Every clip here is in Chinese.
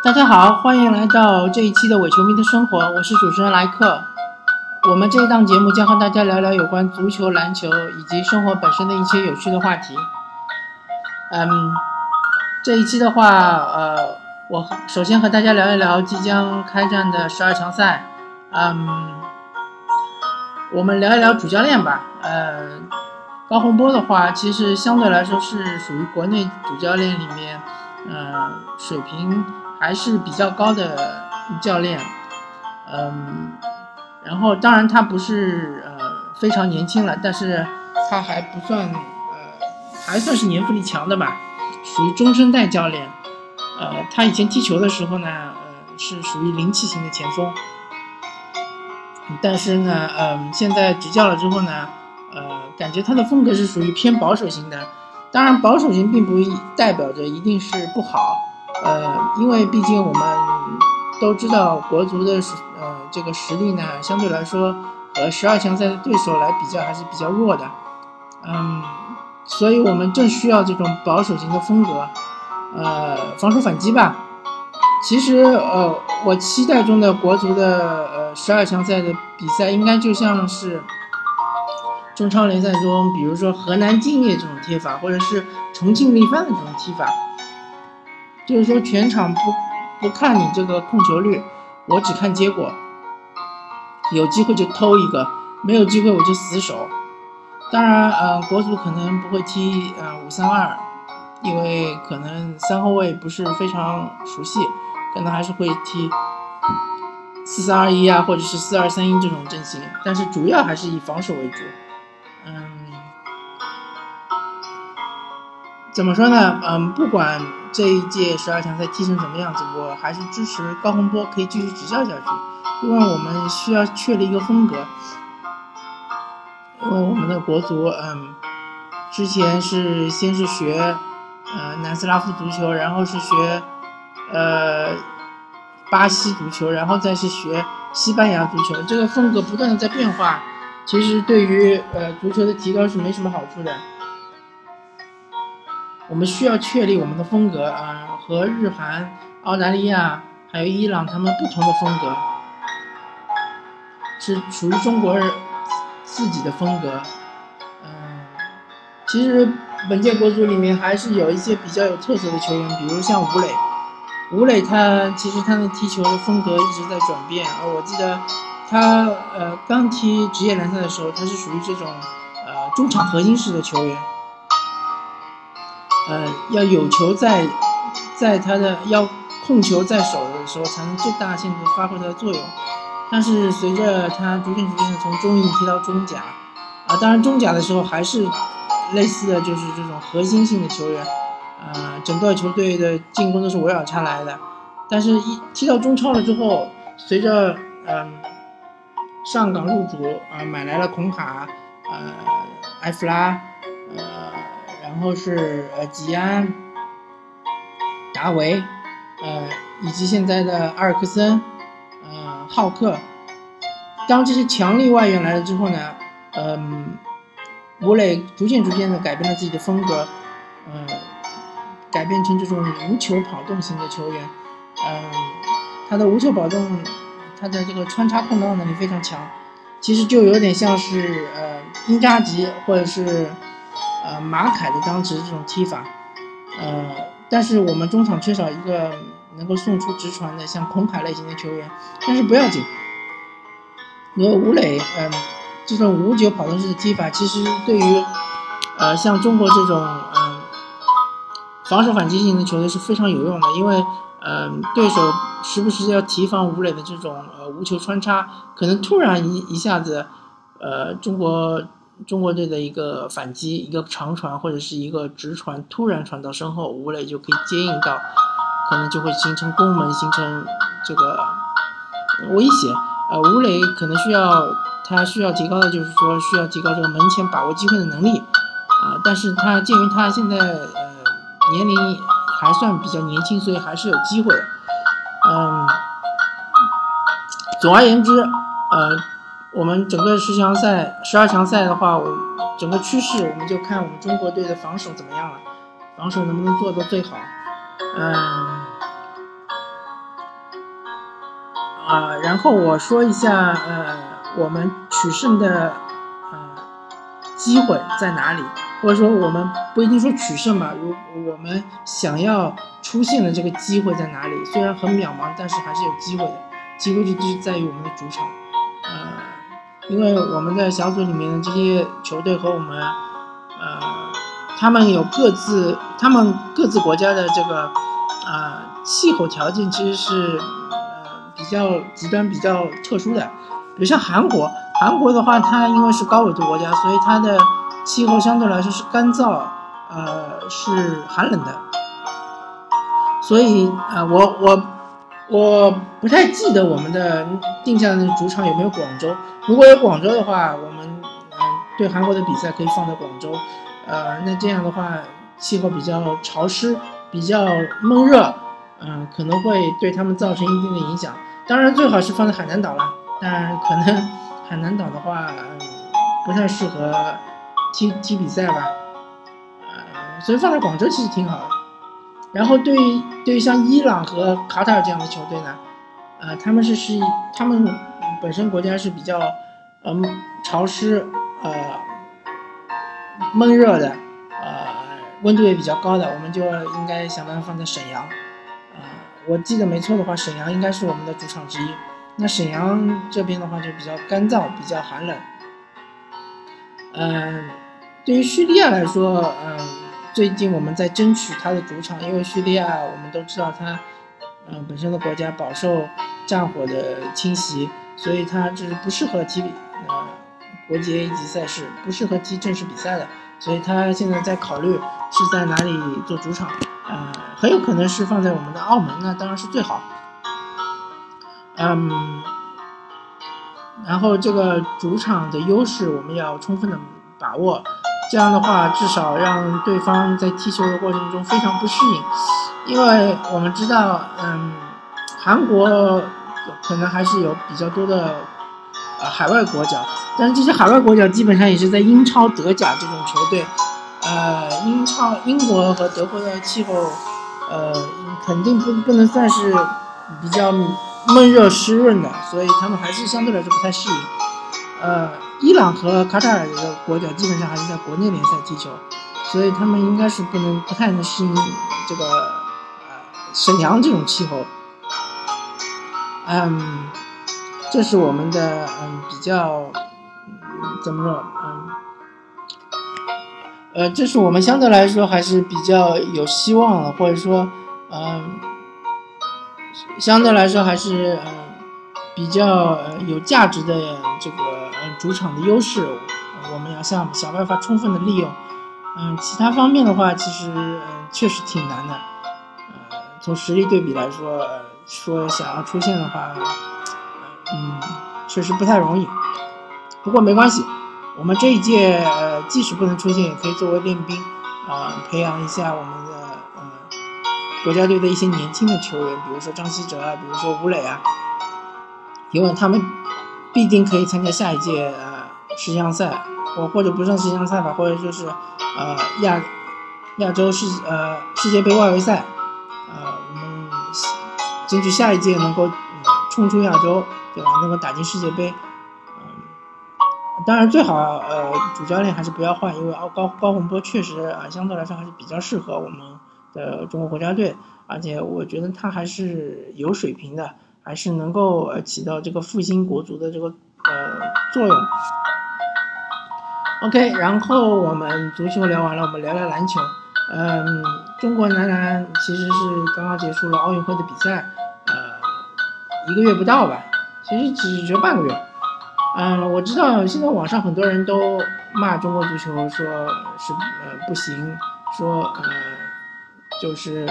大家好，欢迎来到这一期的伪球迷的生活，我是主持人莱克。我们这一档节目将和大家聊聊有关足球、篮球以及生活本身的一些有趣的话题。嗯，这一期的话，呃，我首先和大家聊一聊即将开战的十二强赛。嗯，我们聊一聊主教练吧。呃，高洪波的话，其实相对来说是属于国内主教练里面，呃，水平。还是比较高的教练，嗯，然后当然他不是呃非常年轻了，但是他还不算呃还算是年富力强的吧，属于中生代教练，呃，他以前踢球的时候呢，呃是属于灵气型的前锋，但是呢，嗯，现在执教了之后呢，呃，感觉他的风格是属于偏保守型的，当然保守型并不代表着一定是不好。呃，因为毕竟我们都知道国足的呃这个实力呢，相对来说和十二强赛的对手来比较还是比较弱的，嗯，所以我们正需要这种保守型的风格，呃，防守反击吧。其实呃，我期待中的国足的呃十二强赛的比赛，应该就像是中超联赛中，比如说河南敬业这种踢法，或者是重庆力帆的这种踢法。就是说，全场不不看你这个控球率，我只看结果。有机会就偷一个，没有机会我就死守。当然，呃，国足可能不会踢呃五三二，因为可能三后卫不是非常熟悉，可能还是会踢四三二一啊，或者是四二三一这种阵型。但是主要还是以防守为主。嗯，怎么说呢？嗯，不管。这一届十二强赛踢成什么样子，我还是支持高洪波可以继续执教下去，因为我们需要确立一个风格。因为我们的国足，嗯，之前是先是学呃南斯拉夫足球，然后是学呃巴西足球，然后再是学西班牙足球，这个风格不断的在变化，其实对于呃足球的提高是没什么好处的。我们需要确立我们的风格啊，和日韩、澳大利亚还有伊朗他们不同的风格，是属于中国人自己的风格。嗯，其实本届国足里面还是有一些比较有特色的球员，比如像吴磊。吴磊他其实他的踢球的风格一直在转变啊，我记得他呃刚踢职业联赛的时候，他是属于这种呃中场核心式的球员。呃，要有球在，在他的要控球在手的时候，才能最大限度发挥它的作用。但是随着他逐渐逐渐的从中乙踢到中甲，啊，当然中甲的时候还是类似的就是这种核心性的球员，啊，整个球队的进攻都是围绕他来的。但是，一踢到中超了之后，随着嗯上港入主啊，买来了孔卡，呃，埃弗拉，然后是呃吉安、达维，呃以及现在的阿尔克森、呃浩克。当这些强力外援来了之后呢，嗯，吴磊逐渐逐渐的改变了自己的风格，嗯，改变成这种无球跑动型的球员，嗯，他的无球跑动，他的这个穿插空档能力非常强，其实就有点像是呃英扎吉或者是。呃，马凯的当时这种踢法，呃，但是我们中场缺少一个能够送出直传的像孔凯类型的球员，但是不要紧，因为吴磊，嗯，这种无球跑动式的踢法，其实对于，呃，像中国这种，嗯，防守反击型的球队是非常有用的，因为，嗯，对手时不时要提防吴磊的这种呃无球穿插，可能突然一一下子，呃，中国。中国队的一个反击，一个长传或者是一个直传，突然传到身后，吴磊就可以接应到，可能就会形成攻门，形成这个威胁。呃，吴磊可能需要他需要提高的就是说需要提高这个门前把握机会的能力啊。但是他鉴于他现在呃年龄还算比较年轻，所以还是有机会。嗯，总而言之，呃。我们整个十强赛、十二强赛的话，我整个趋势我们就看我们中国队的防守怎么样了，防守能不能做到最好。嗯，啊，然后我说一下，呃，我们取胜的呃机会在哪里，或者说我们不一定说取胜吧，如我们想要出现的这个机会在哪里？虽然很渺茫，但是还是有机会的。机会就就是在于我们的主场，因为我们在小组里面的这些球队和我们，呃，他们有各自他们各自国家的这个啊气候条件其实是。呃比较极端、比较特殊的，比如像韩国，韩国的话，它因为是高纬度国家，所以它的气候相对来说是干燥，呃，是寒冷的。所以，呃，我我我不太记得我们的定下的主场有没有广州。如果有广州的话，我们嗯对韩国的比赛可以放在广州，呃，那这样的话气候比较潮湿，比较闷热，嗯，可能会对他们造成一定的影响。当然最好是放在海南岛了，但可能海南岛的话，嗯，不太适合踢踢比赛吧，呃，所以放在广州其实挺好的。然后对于对于像伊朗和卡塔尔这样的球队呢，呃，他们是是他们本身国家是比较嗯潮湿呃闷热的，呃温度也比较高的，我们就应该想办法放在沈阳。我记得没错的话，沈阳应该是我们的主场之一。那沈阳这边的话就比较干燥，比较寒冷。嗯，对于叙利亚来说，嗯，最近我们在争取他的主场，因为叙利亚我们都知道他，嗯，本身的国家饱受战火的侵袭，所以他就是不适合踢呃国际 A 级赛事，不适合踢正式比赛的，所以他现在在考虑是在哪里做主场。呃，很有可能是放在我们的澳门，那当然是最好。嗯，然后这个主场的优势我们要充分的把握，这样的话至少让对方在踢球的过程中非常不适应，因为我们知道，嗯，韩国可能还是有比较多的呃海外国脚，但是这些海外国脚基本上也是在英超、德甲这种球队。呃，英超、英国和德国的气候，呃，肯定不不能算是比较闷热湿润的，所以他们还是相对来说不太适应。呃，伊朗和卡塔尔的国脚基本上还是在国内联赛踢球，所以他们应该是不能不太能适应这个呃沈阳这种气候。嗯，这是我们的嗯比较怎么说嗯。呃，这是我们相对来说还是比较有希望的，或者说，嗯，相对来说还是嗯比较有价值的这个主场的优势，我们要想想办法充分的利用。嗯，其他方面的话，其实嗯确实挺难的。呃，从实力对比来说，说想要出线的话，嗯，确实不太容易。不过没关系。我们这一届，呃，即使不能出线，也可以作为练兵，啊，培养一下我们的呃国家队的一些年轻的球员，比如说张稀哲啊，比如说吴磊啊，因为他们必定可以参加下一届呃世项赛，或或者不算世项赛吧，或者就是呃亚亚洲世呃世界杯外围赛，呃，我们争取下一届能够冲出亚洲，对吧？能够打进世界杯。当然，最好呃，主教练还是不要换，因为高高高洪波确实啊，相对来说还是比较适合我们的中国国家队，而且我觉得他还是有水平的，还是能够呃起到这个复兴国足的这个呃作用。OK，然后我们足球聊完了，我们聊聊篮球。嗯，中国男篮其实是刚刚结束了奥运会的比赛，呃，一个月不到吧，其实只只有半个月。嗯，我知道现在网上很多人都骂中国足球，说是呃不行，说呃就是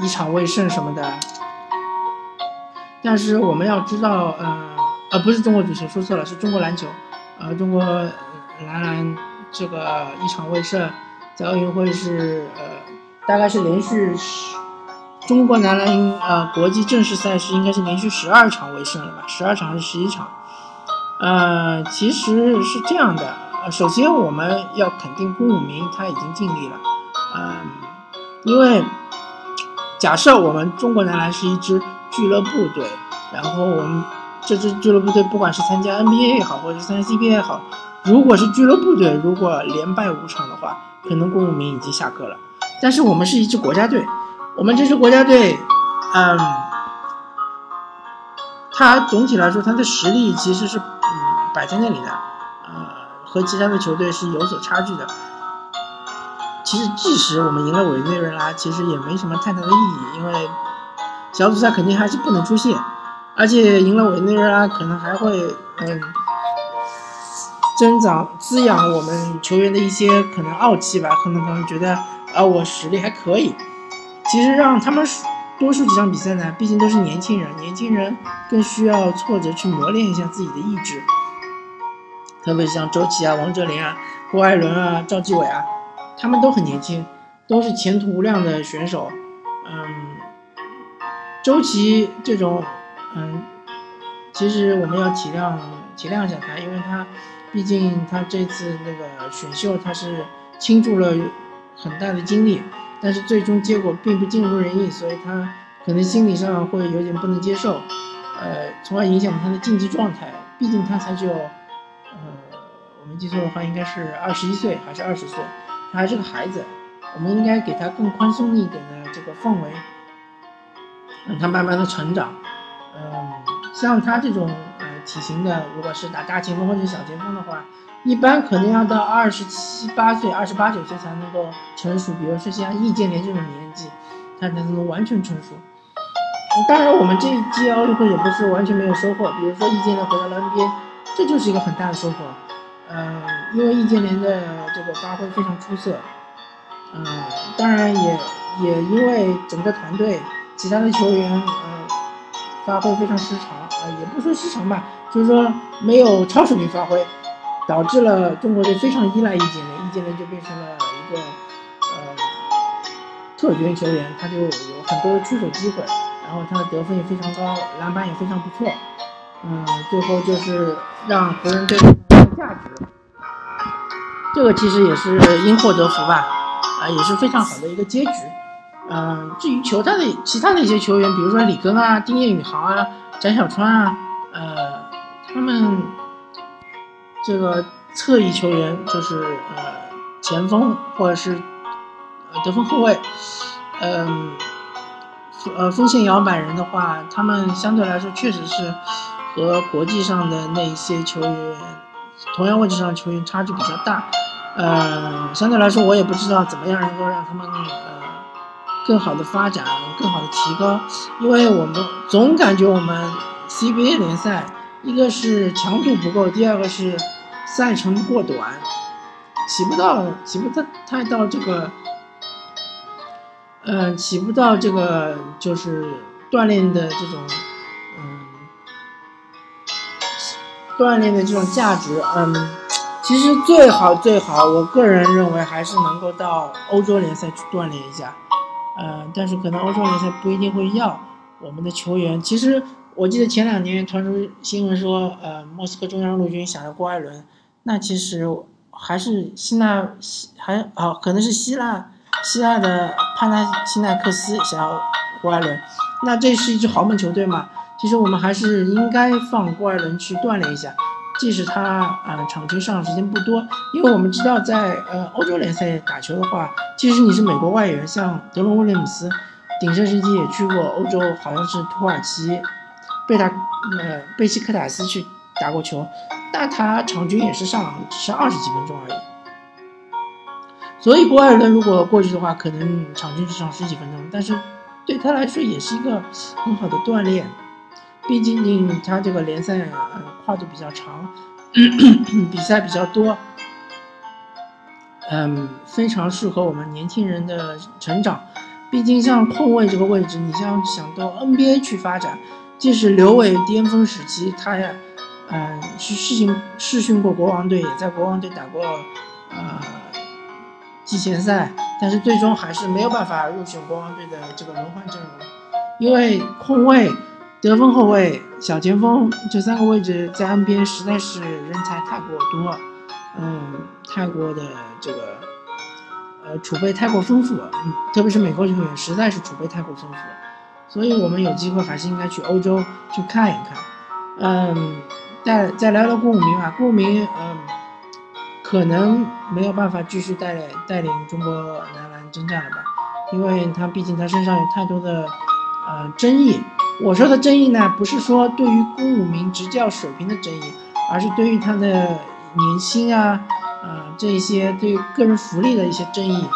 一场未胜什么的。但是我们要知道，呃呃不是中国足球，说错了，是中国篮球。呃，中国男篮这个一场未胜，在奥运会是呃大概是连续十，中国男篮呃国际正式赛事应该是连续十二场未胜了吧？十二场还是十一场？呃，其实是这样的，呃，首先我们要肯定龚武明他已经尽力了，嗯，因为假设我们中国男篮是一支俱乐部队，然后我们这支俱乐部队不管是参加 NBA 也好，或者是参加 CBA 也好，如果是俱乐部队，如果连败五场的话，可能郭武明已经下课了。但是我们是一支国家队，我们这支国家队，嗯，他总体来说他的实力其实是嗯摆在那里的，呃，和其他的球队是有所差距的。其实即使我们赢了委内瑞拉，其实也没什么太大的意义，因为小组赛肯定还是不能出线，而且赢了委内瑞拉可能还会嗯增长滋养我们球员的一些可能傲气吧，可能他们觉得啊我实力还可以。其实让他们多输几场比赛呢，毕竟都是年轻人，年轻人更需要挫折去磨练一下自己的意志。特别像周琦啊、王哲林啊、郭艾伦啊、赵继伟啊。他们都很年轻，都是前途无量的选手。嗯，周琦这种，嗯，其实我们要体谅体谅一下他，因为他毕竟他这次那个选秀他是倾注了很大的精力，但是最终结果并不尽如人意，所以他可能心理上会有点不能接受，呃，从而影响他的竞技状态。毕竟他才只有，呃，我没记错的话，应该是二十一岁还是二十岁。他还是个孩子，我们应该给他更宽松一点的这个氛围，让他慢慢的成长。嗯，像他这种呃体型的，如果是打大前锋或者小前锋的话，一般可能要到二十七八岁、二十八九岁才能够成熟。比如说像易建联这种年纪，他才能完全成熟。当然，我们这一届奥运会也不是完全没有收获。比如说易建联回到了 NBA，这就是一个很大的收获。嗯，因为易建联的这个发挥非常出色，嗯，当然也也因为整个团队其他的球员，呃，发挥非常失常，呃，也不说失常吧，就是说没有超水平发挥，导致了中国队非常依赖易建联，易建联就变成了一个呃特权球员，他就有很多出手机会，然后他的得分也非常高，篮板也非常不错，嗯，最后就是让湖人队。价值，这个其实也是因祸得福吧，啊，也是非常好的一个结局。嗯，至于球他的其他的一些球员，比如说李根啊、丁彦雨航啊、翟小川啊，呃，他们这个侧翼球员就是呃前锋或者是呃得分后卫，嗯，呃锋线摇摆人的话，他们相对来说确实是和国际上的那一些球员。同样位置上的球员差距比较大，呃，相对来说我也不知道怎么样能够让他们呃更好的发展，更好的提高，因为我们总感觉我们 CBA 联赛一个是强度不够，第二个是赛程过短，起不到起不太太到这个，嗯，起不到这个就是锻炼的这种。嗯锻炼的这种价值，嗯，其实最好最好，我个人认为还是能够到欧洲联赛去锻炼一下，呃，但是可能欧洲联赛不一定会要我们的球员。其实我记得前两年传出新闻说，呃，莫斯科中央陆军想要郭艾伦，那其实还是希腊希还哦，可能是希腊希腊的帕纳西奈克斯想要郭艾伦，那这是一支豪门球队嘛？其实我们还是应该放郭艾伦去锻炼一下，即使他呃场均上场时间不多，因为我们知道在呃欧洲联赛打球的话，即使你是美国外援，像德隆威廉姆斯，鼎盛时期也去过欧洲，好像是土耳其贝塔呃贝西克塔斯去打过球，但他场均也是上只是二十几分钟而已。所以郭艾伦如果过去的话，可能场均只上十几分钟，但是对他来说也是一个很好的锻炼。毕竟他这个联赛啊跨度比较长，比赛比较多，嗯，非常适合我们年轻人的成长。毕竟像控卫这个位置，你像想到 NBA 去发展，即使刘伟巅峰时期，他也嗯是试训试训过国王队，也在国王队打过呃季前赛，但是最终还是没有办法入选国王队的这个轮换阵容，因为控卫。得分后卫、小前锋这三个位置在 NBA 实在是人才太过多，嗯，太过的这个呃储备太过丰富，特别是美国球员实在是储备太过丰富，所以我们有机会还是应该去欧洲去看一看。嗯，再再聊聊顾明啊，顾明嗯，可能没有办法继续带带领中国男篮征战了吧，因为他毕竟他身上有太多的呃争议。我说的争议呢，不是说对于顾明执教水平的争议，而是对于他的年薪啊，呃这一些对个人福利的一些争议。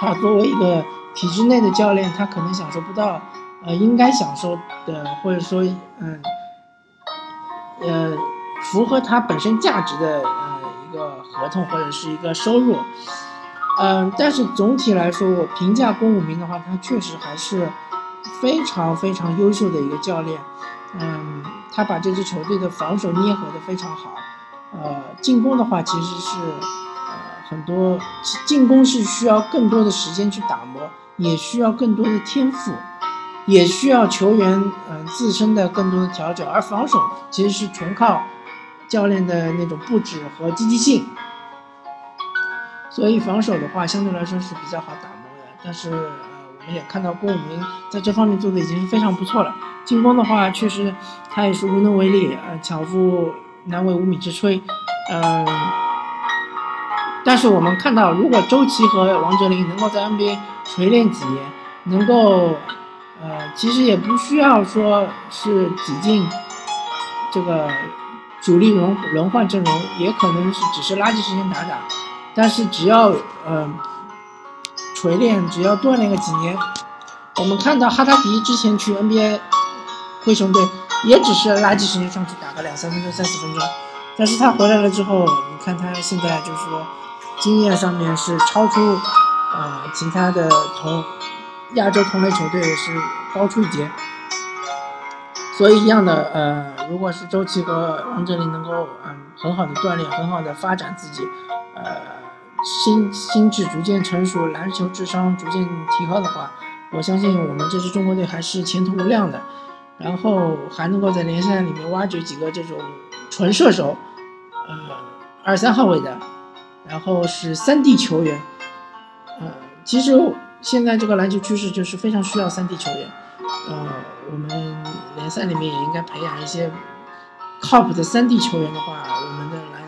他作为一个体制内的教练，他可能享受不到，呃，应该享受的，或者说，嗯，呃，符合他本身价值的，呃，一个合同或者是一个收入，嗯，但是总体来说，我评价公武明的话，他确实还是非常非常优秀的一个教练，嗯，他把这支球队的防守捏合的非常好，呃，进攻的话其实是。呃很多进攻是需要更多的时间去打磨，也需要更多的天赋，也需要球员嗯自身的更多的调整。而防守其实是纯靠教练的那种布置和积极性。所以防守的话相对来说是比较好打磨的。但是们也看到郭武明在这方面做的已经是非常不错了。进攻的话确实他也是无能为力，呃巧妇难为无米之炊，嗯。但是我们看到，如果周琦和王哲林能够在 NBA 锤炼几年，能够，呃，其实也不需要说是挤进这个主力轮轮换阵容，也可能是只是垃圾时间打打。但是只要呃锤炼，只要锻炼个几年，我们看到哈达迪之前去 NBA 灰熊队，也只是垃圾时间上去打个两三分钟、三四分钟。但是他回来了之后，你看他现在就是说。经验上面是超出，呃，其他的同亚洲同类球队是高出一截，所以一样的，呃，如果是周琦和王哲林能够嗯很好的锻炼，很好的发展自己，呃，心心智逐渐成熟，篮球智商逐渐提高的话，我相信我们这支中国队还是前途无量的，然后还能够在联赛里面挖掘几个这种纯射手，呃，二三号位的。然后是三 D 球员，呃，其实现在这个篮球趋势就是非常需要三 D 球员，呃，我们联赛里面也应该培养一些靠谱的三 D 球员的话，我们的篮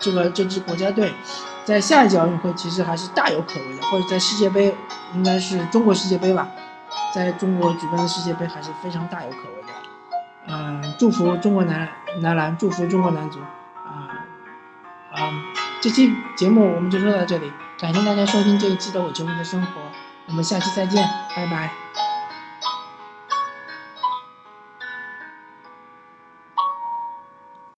这个这支国家队在下一届奥运会其实还是大有可为的，或者在世界杯，应该是中国世界杯吧，在中国举办的世界杯还是非常大有可为的，嗯，祝福中国男男篮，祝福中国男足，啊，嗯。这期节目我们就说到这里，感谢大家收听这一期的《我球迷的生活》，我们下期再见，拜拜。